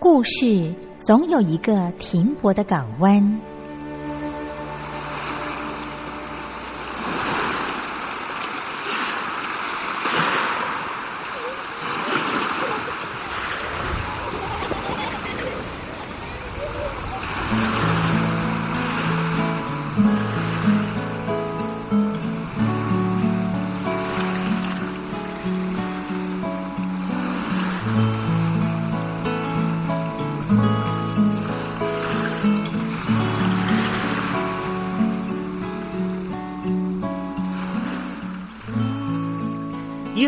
故事总有一个停泊的港湾。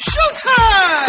Showtime!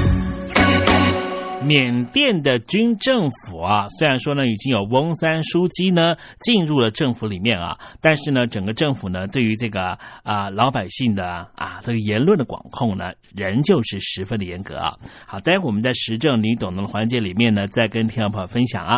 缅甸的军政府啊，虽然说呢已经有翁三书记呢进入了政府里面啊，但是呢整个政府呢对于这个啊老百姓的啊这个言论的管控呢，仍旧是十分的严格啊。好，待会我们在时政你懂的环节里面呢，再跟听众朋友分享啊。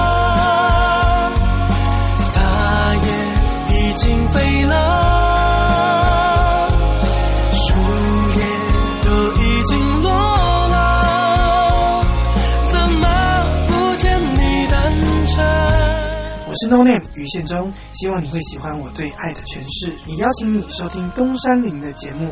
是 No Name 于宪忠，希望你会喜欢我对爱的诠释。也邀请你收听东山林的节目。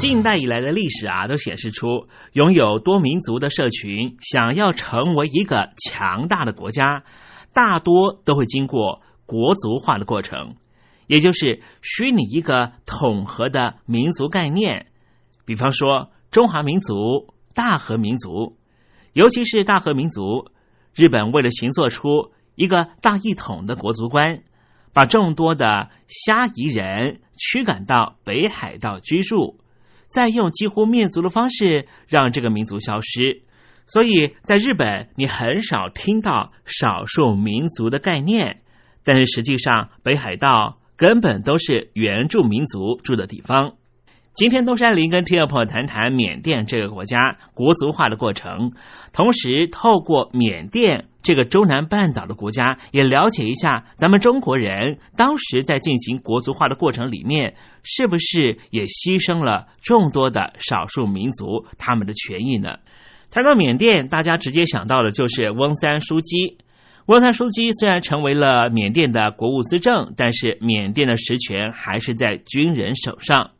近代以来的历史啊，都显示出拥有多民族的社群想要成为一个强大的国家，大多都会经过国族化的过程，也就是虚拟一个统合的民族概念。比方说中华民族、大和民族，尤其是大和民族，日本为了行做出一个大一统的国族观，把众多的虾夷人驱赶到北海道居住。再用几乎灭族的方式让这个民族消失。所以在日本，你很少听到少数民族的概念，但是实际上北海道根本都是原住民族住的地方。今天东山林跟听众朋友谈谈缅甸这个国家国族化的过程，同时透过缅甸这个中南半岛的国家，也了解一下咱们中国人当时在进行国族化的过程里面，是不是也牺牲了众多的少数民族他们的权益呢？谈到缅甸，大家直接想到的就是翁三书记。翁三书记虽然成为了缅甸的国务资政，但是缅甸的实权还是在军人手上。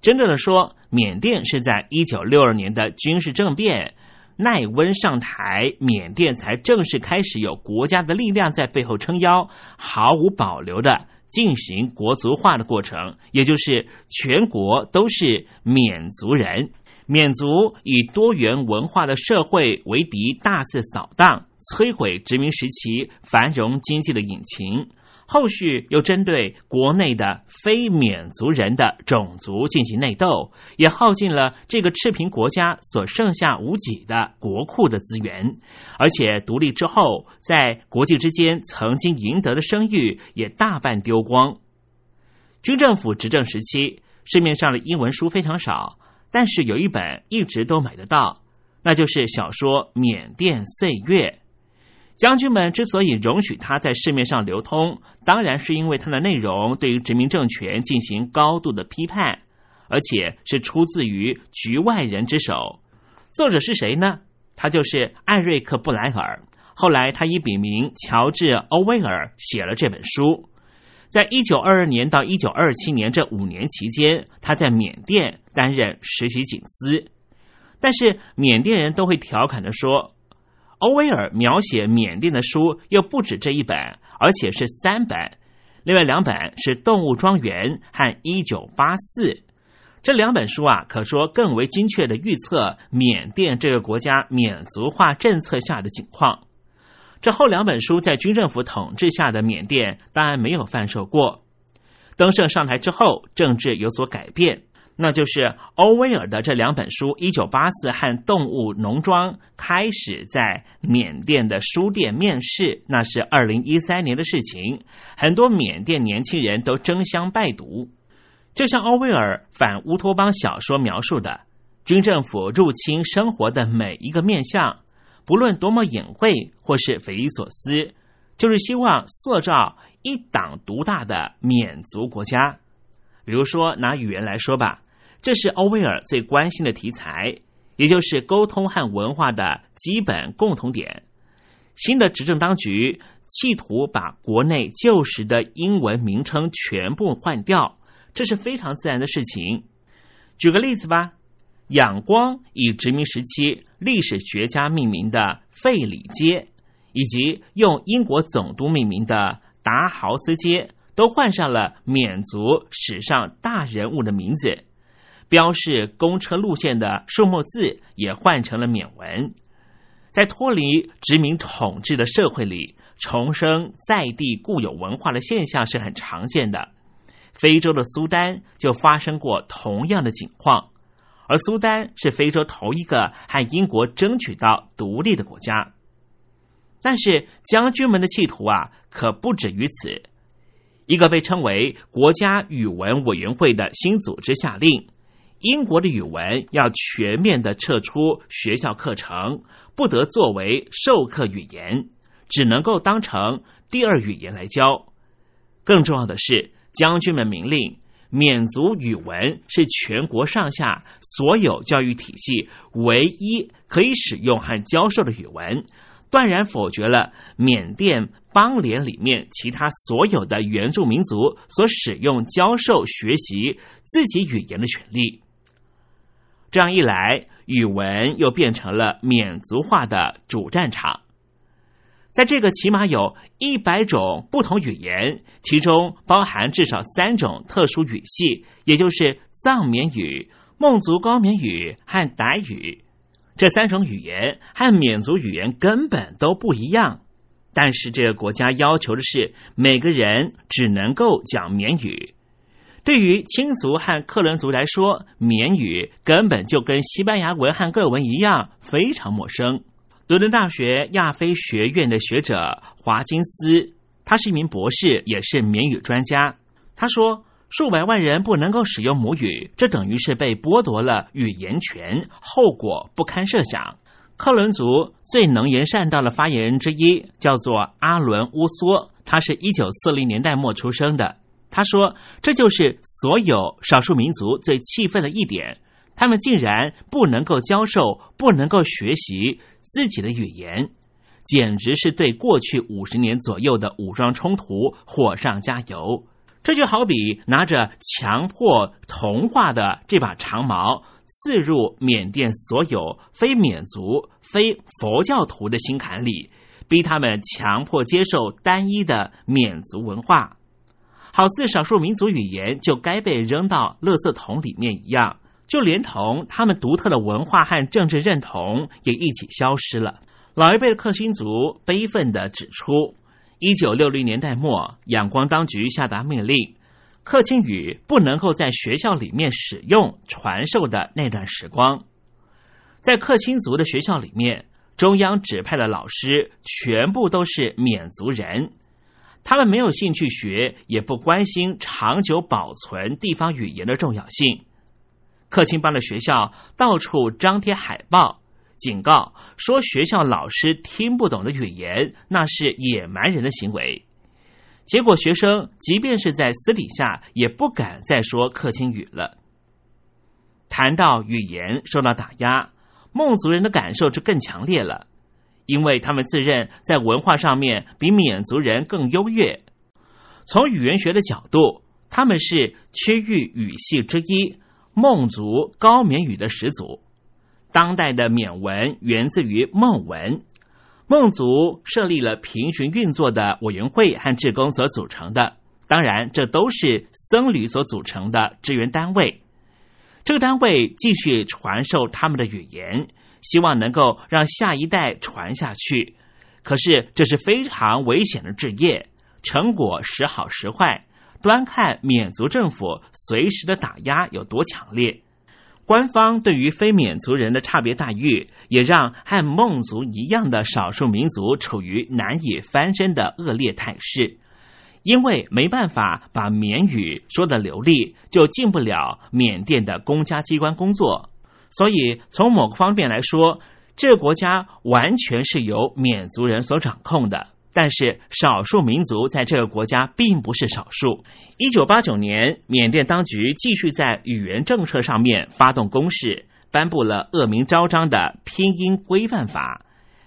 真正的说，缅甸是在一九六二年的军事政变，奈温上台，缅甸才正式开始有国家的力量在背后撑腰，毫无保留的进行国族化的过程，也就是全国都是缅族人，缅族以多元文化的社会为敌，大肆扫荡，摧毁殖民时期繁荣经济的引擎。后续又针对国内的非缅族人的种族进行内斗，也耗尽了这个赤贫国家所剩下无几的国库的资源，而且独立之后，在国际之间曾经赢得的声誉也大半丢光。军政府执政时期，市面上的英文书非常少，但是有一本一直都买得到，那就是小说《缅甸岁月》。将军们之所以容许它在市面上流通，当然是因为它的内容对于殖民政权进行高度的批判，而且是出自于局外人之手。作者是谁呢？他就是艾瑞克·布莱尔。后来他以笔名乔治·欧威尔写了这本书。在一九二二年到一九二七年这五年期间，他在缅甸担任实习警司。但是缅甸人都会调侃的说。欧威尔描写缅甸的书又不止这一本，而且是三本。另外两本是《动物庄园》和《一九八四》。这两本书啊，可说更为精确的预测缅甸这个国家缅族化政策下的情况。这后两本书在军政府统治下的缅甸当然没有贩售过。登盛上台之后，政治有所改变。那就是欧威尔的这两本书《一九八四》和《动物农庄》开始在缅甸的书店面世，那是二零一三年的事情。很多缅甸年轻人都争相拜读。就像欧威尔反乌托邦小说描述的，军政府入侵生活的每一个面相，不论多么隐晦或是匪夷所思，就是希望塑造一党独大的缅族国家。比如说拿语言来说吧。这是欧威尔最关心的题材，也就是沟通和文化的基本共同点。新的执政当局企图把国内旧时的英文名称全部换掉，这是非常自然的事情。举个例子吧，仰光以殖民时期历史学家命名的费里街，以及用英国总督命名的达豪斯街，都换上了缅族史上大人物的名字。标示公车路线的数目字也换成了缅文，在脱离殖民统治的社会里，重生在地固有文化的现象是很常见的。非洲的苏丹就发生过同样的景况，而苏丹是非洲头一个和英国争取到独立的国家。但是将军们的企图啊，可不止于此。一个被称为国家语文委员会的新组织下令。英国的语文要全面的撤出学校课程，不得作为授课语言，只能够当成第二语言来教。更重要的是，将军们明令，缅族语文是全国上下所有教育体系唯一可以使用和教授的语文，断然否决了缅甸邦联里面其他所有的原住民族所使用、教授、学习自己语言的权利。这样一来，语文又变成了缅族化的主战场。在这个起码有一百种不同语言，其中包含至少三种特殊语系，也就是藏缅语、孟族高棉语和傣语。这三种语言和缅族语言根本都不一样，但是这个国家要求的是每个人只能够讲缅语。对于清族和克伦族来说，缅语根本就跟西班牙文和各文一样非常陌生。伦敦大学亚非学院的学者华金斯，他是一名博士，也是缅语专家。他说，数百万人不能够使用母语，这等于是被剥夺了语言权，后果不堪设想。克伦族最能言善道的发言人之一叫做阿伦乌梭，他是一九四零年代末出生的。他说：“这就是所有少数民族最气愤的一点，他们竟然不能够教授，不能够学习自己的语言，简直是对过去五十年左右的武装冲突火上加油。这就好比拿着强迫同化的这把长矛，刺入缅甸所有非缅族、非佛教徒的心坎里，逼他们强迫接受单一的缅族文化。”好似少数民族语言就该被扔到垃圾桶里面一样，就连同他们独特的文化和政治认同也一起消失了。老一辈的克钦族悲愤地指出，一九六零年代末，仰光当局下达命令，克钦语不能够在学校里面使用传授的那段时光，在克钦族的学校里面，中央指派的老师全部都是缅族人。他们没有兴趣学，也不关心长久保存地方语言的重要性。克钦邦的学校到处张贴海报，警告说学校老师听不懂的语言，那是野蛮人的行为。结果学生即便是在私底下，也不敢再说克钦语了。谈到语言受到打压，孟族人的感受就更强烈了。因为他们自认在文化上面比缅族人更优越，从语言学的角度，他们是区域语系之一——孟族高缅语的始祖。当代的缅文源自于孟文，孟族设立了平行运作的委员会和志工所组成的，当然这都是僧侣所组成的支援单位。这个单位继续传授他们的语言。希望能够让下一代传下去，可是这是非常危险的职业，成果时好时坏，端看缅族政府随时的打压有多强烈。官方对于非缅族人的差别待遇，也让和孟族一样的少数民族处于难以翻身的恶劣态势，因为没办法把缅语说的流利，就进不了缅甸的公家机关工作。所以，从某个方面来说，这个国家完全是由缅族人所掌控的。但是，少数民族在这个国家并不是少数。一九八九年，缅甸当局继续在语言政策上面发动攻势，颁布了恶名昭彰的拼音规范法。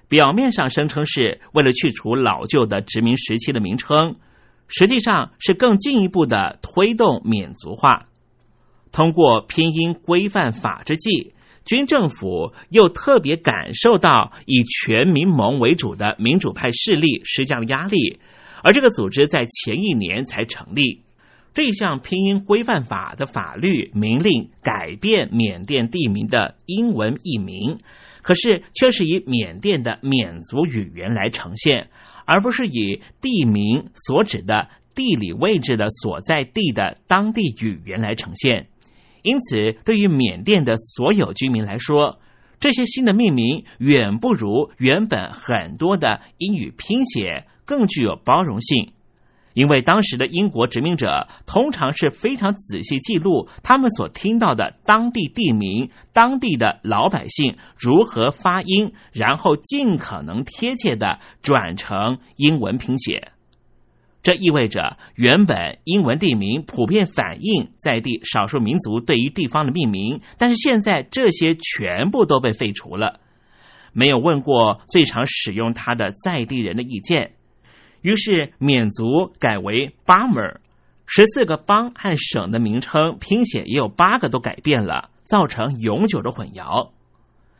表面上声称是为了去除老旧的殖民时期的名称，实际上是更进一步的推动缅族化。通过拼音规范法之际，军政府又特别感受到以全民盟为主的民主派势力施加了压力，而这个组织在前一年才成立。这项拼音规范法的法律明令改变缅甸地名的英文译名，可是却是以缅甸的缅族语言来呈现，而不是以地名所指的地理位置的所在地的当地语言来呈现。因此，对于缅甸的所有居民来说，这些新的命名远不如原本很多的英语拼写更具有包容性。因为当时的英国殖民者通常是非常仔细记录他们所听到的当地地名、当地的老百姓如何发音，然后尽可能贴切的转成英文拼写。这意味着，原本英文地名普遍反映在地少数民族对于地方的命名，但是现在这些全部都被废除了，没有问过最常使用它的在地人的意见。于是缅族改为巴姆尔，十四个邦和省的名称拼写也有八个都改变了，造成永久的混淆。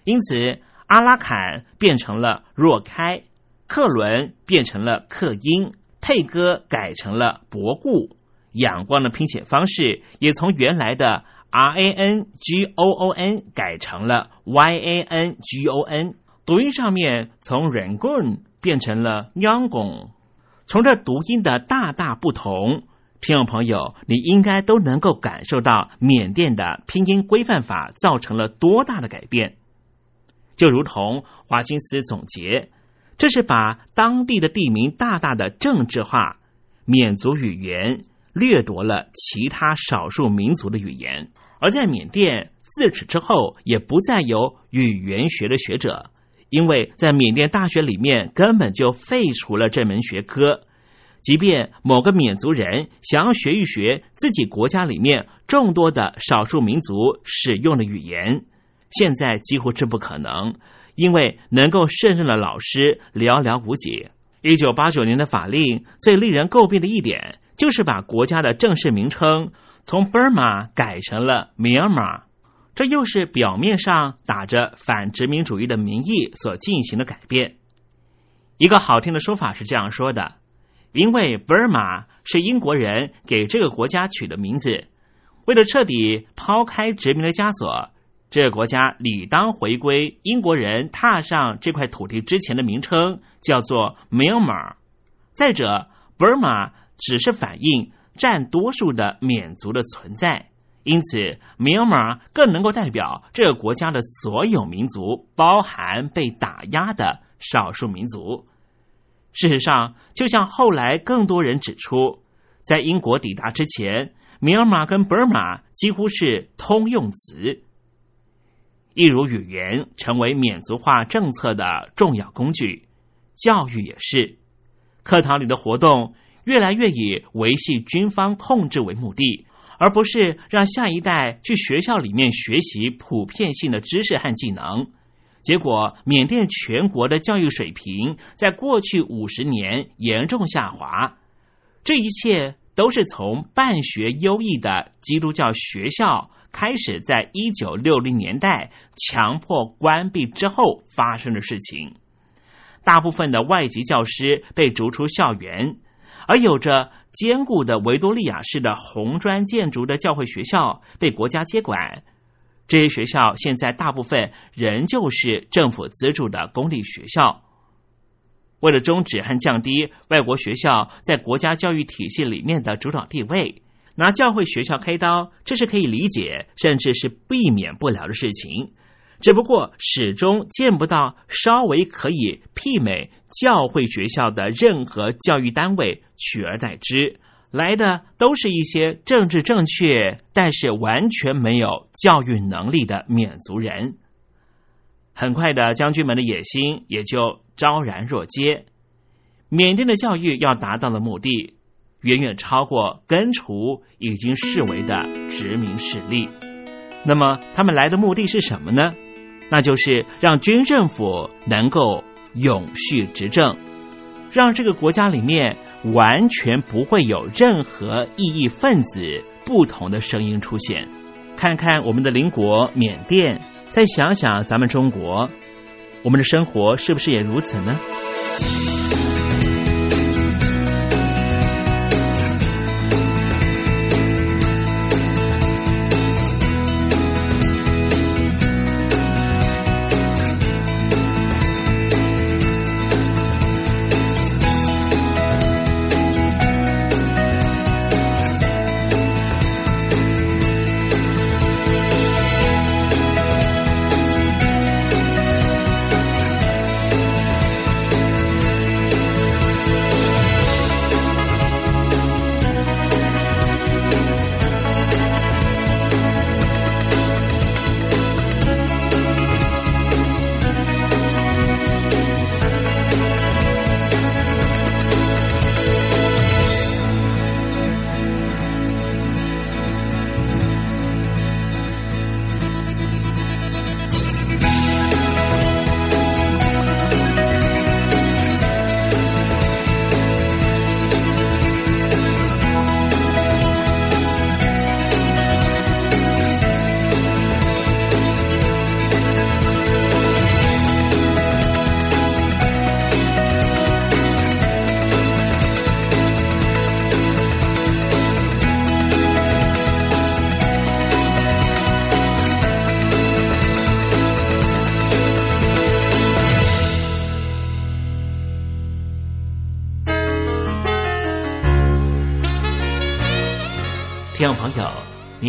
因此，阿拉坎变成了若开，克伦变成了克英。佩哥改成了博固，仰光的拼写方式也从原来的 R A N G O O N 改成了 Y A N G O N，读音上面从 Rangoon 变成了 Yangon。从这读音的大大不同，听众朋友，你应该都能够感受到缅甸的拼音规范法造成了多大的改变。就如同华金斯总结，这是把当地的地名大大的政治化，缅族语言掠夺了其他少数民族的语言，而在缅甸自此之后也不再有语言学的学者，因为在缅甸大学里面根本就废除了这门学科。即便某个缅族人想要学一学自己国家里面众多的少数民族使用的语言，现在几乎是不可能，因为能够胜任的老师寥寥无几。一九八九年的法令最令人诟病的一点，就是把国家的正式名称从 Burma 改成了 Myanmar，这又是表面上打着反殖民主义的名义所进行的改变。一个好听的说法是这样说的。因为 Burma 是英国人给这个国家取的名字，为了彻底抛开殖民的枷锁，这个国家理当回归英国人踏上这块土地之前的名称，叫做 Myanmar。再者，Burma 只是反映占多数的缅族的存在，因此 Myanmar 更能够代表这个国家的所有民族，包含被打压的少数民族。事实上，就像后来更多人指出，在英国抵达之前，米尔马跟 Burma 几乎是通用词。一如语言成为缅族化政策的重要工具，教育也是。课堂里的活动越来越以维系军方控制为目的，而不是让下一代去学校里面学习普遍性的知识和技能。结果，缅甸全国的教育水平在过去五十年严重下滑。这一切都是从办学优异的基督教学校开始，在一九六零年代强迫关闭之后发生的事情。大部分的外籍教师被逐出校园，而有着坚固的维多利亚式的红砖建筑的教会学校被国家接管。这些学校现在大部分仍旧是政府资助的公立学校。为了终止和降低外国学校在国家教育体系里面的主导地位，拿教会学校开刀，这是可以理解，甚至是避免不了的事情。只不过始终见不到稍微可以媲美教会学校的任何教育单位取而代之。来的都是一些政治正确，但是完全没有教育能力的缅族人。很快的，将军们的野心也就昭然若揭。缅甸的教育要达到的目的，远远超过根除已经视为的殖民势力。那么，他们来的目的是什么呢？那就是让军政府能够永续执政，让这个国家里面。完全不会有任何异议分子不同的声音出现。看看我们的邻国缅甸，再想想咱们中国，我们的生活是不是也如此呢？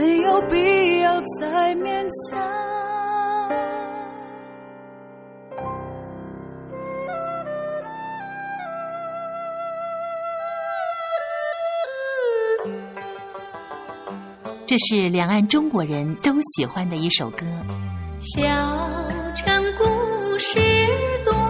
没有必要再勉强。这是两岸中国人都喜欢的一首歌。小城故事多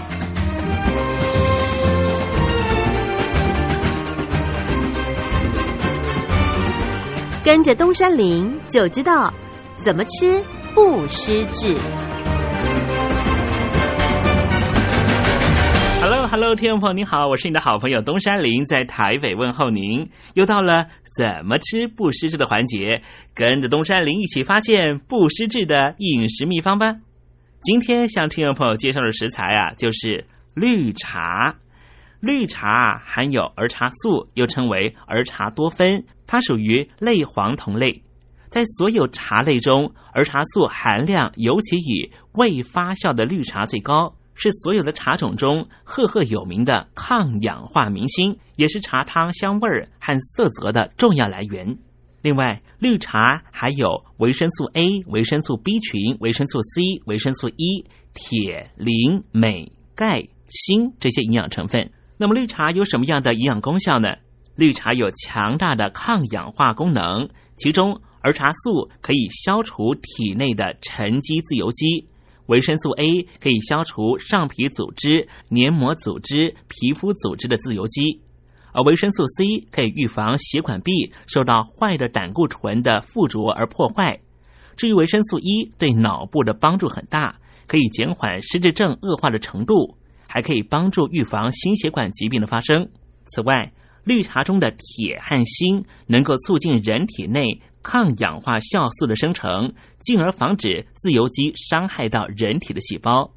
跟着东山林就知道怎么吃不失智。Hello Hello，听众朋友你好，我是你的好朋友东山林，在台北问候您。又到了怎么吃不失智的环节，跟着东山林一起发现不失智的饮食秘方吧。今天向听众朋友介绍的食材啊，就是绿茶。绿茶含有儿茶素，又称为儿茶多酚，它属于类黄酮类。在所有茶类中，儿茶素含量尤其以未发酵的绿茶最高，是所有的茶种中赫赫有名的抗氧化明星，也是茶汤香味儿和色泽的重要来源。另外，绿茶还有维生素 A、维生素 B 群、维生素 C、维生素 E、铁、磷、镁、钙、锌这些营养成分。那么，绿茶有什么样的营养功效呢？绿茶有强大的抗氧化功能，其中儿茶素可以消除体内的沉积自由基，维生素 A 可以消除上皮组织、黏膜组织、皮肤组织的自由基，而维生素 C 可以预防血管壁受到坏的胆固醇的附着而破坏。至于维生素 E，对脑部的帮助很大，可以减缓失智症恶化的程度。还可以帮助预防心血管疾病的发生。此外，绿茶中的铁和锌能够促进人体内抗氧化酵素的生成，进而防止自由基伤害到人体的细胞。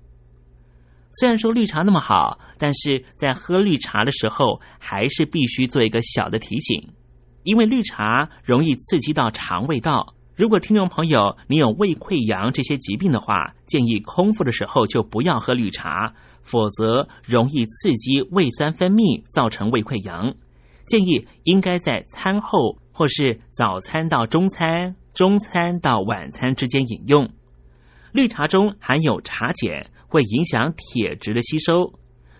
虽然说绿茶那么好，但是在喝绿茶的时候，还是必须做一个小的提醒，因为绿茶容易刺激到肠胃道。如果听众朋友你有胃溃疡这些疾病的话，建议空腹的时候就不要喝绿茶，否则容易刺激胃酸分泌，造成胃溃疡。建议应该在餐后或是早餐到中餐、中餐到晚餐之间饮用。绿茶中含有茶碱，会影响铁质的吸收。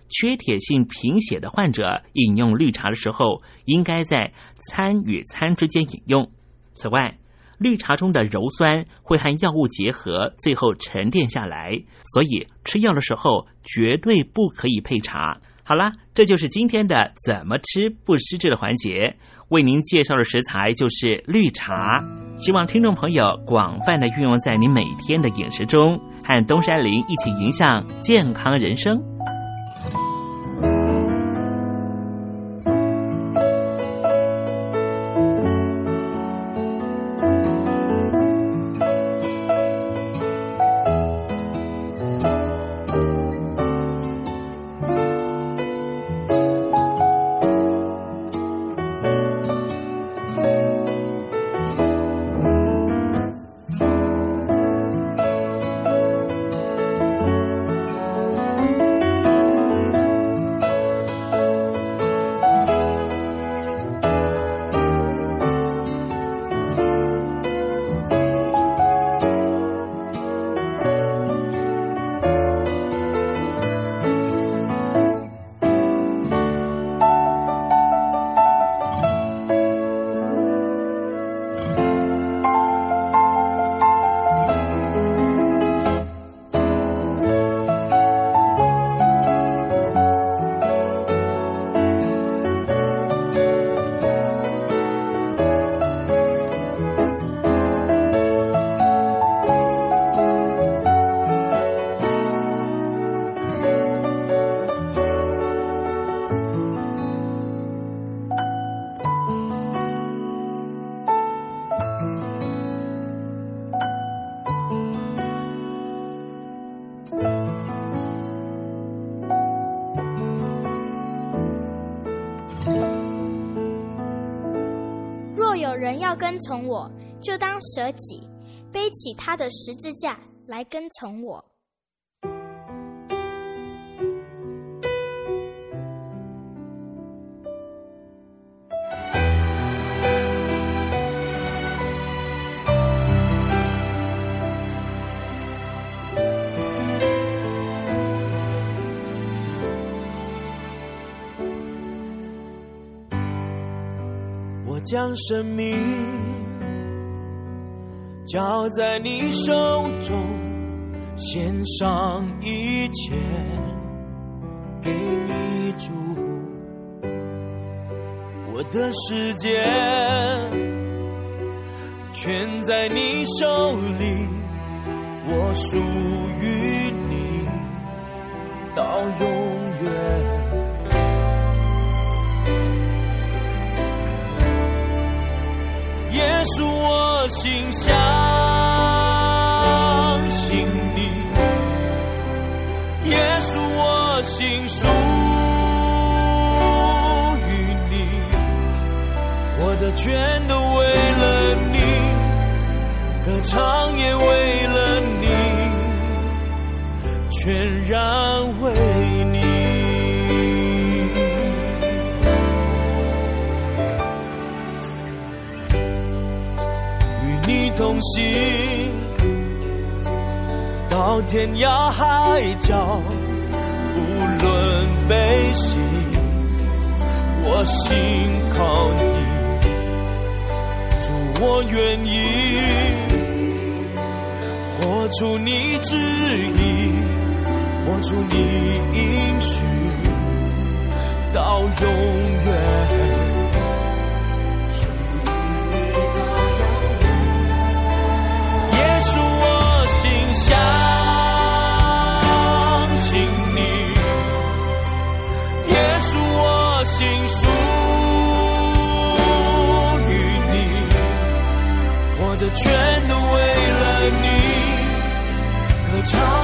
缺铁性贫血的患者饮用绿茶的时候，应该在餐与餐之间饮用。此外，绿茶中的鞣酸会和药物结合，最后沉淀下来，所以吃药的时候绝对不可以配茶。好啦，这就是今天的怎么吃不失智的环节。为您介绍的食材就是绿茶，希望听众朋友广泛的运用在你每天的饮食中，和东山林一起迎向健康人生。跟从我，就当舍己，背起他的十字架来跟从我。将生命交在你手中，献上一切给你主。我的世界全在你手里，我属于你到永稣，我心相信你；耶稣，我心属于你。活着全都为了你，歌唱也为了你，全然为同行到天涯海角，无论悲喜，我心靠你。主，我愿意活出你旨意，活出你应许，到永远。全都为了你，歌唱。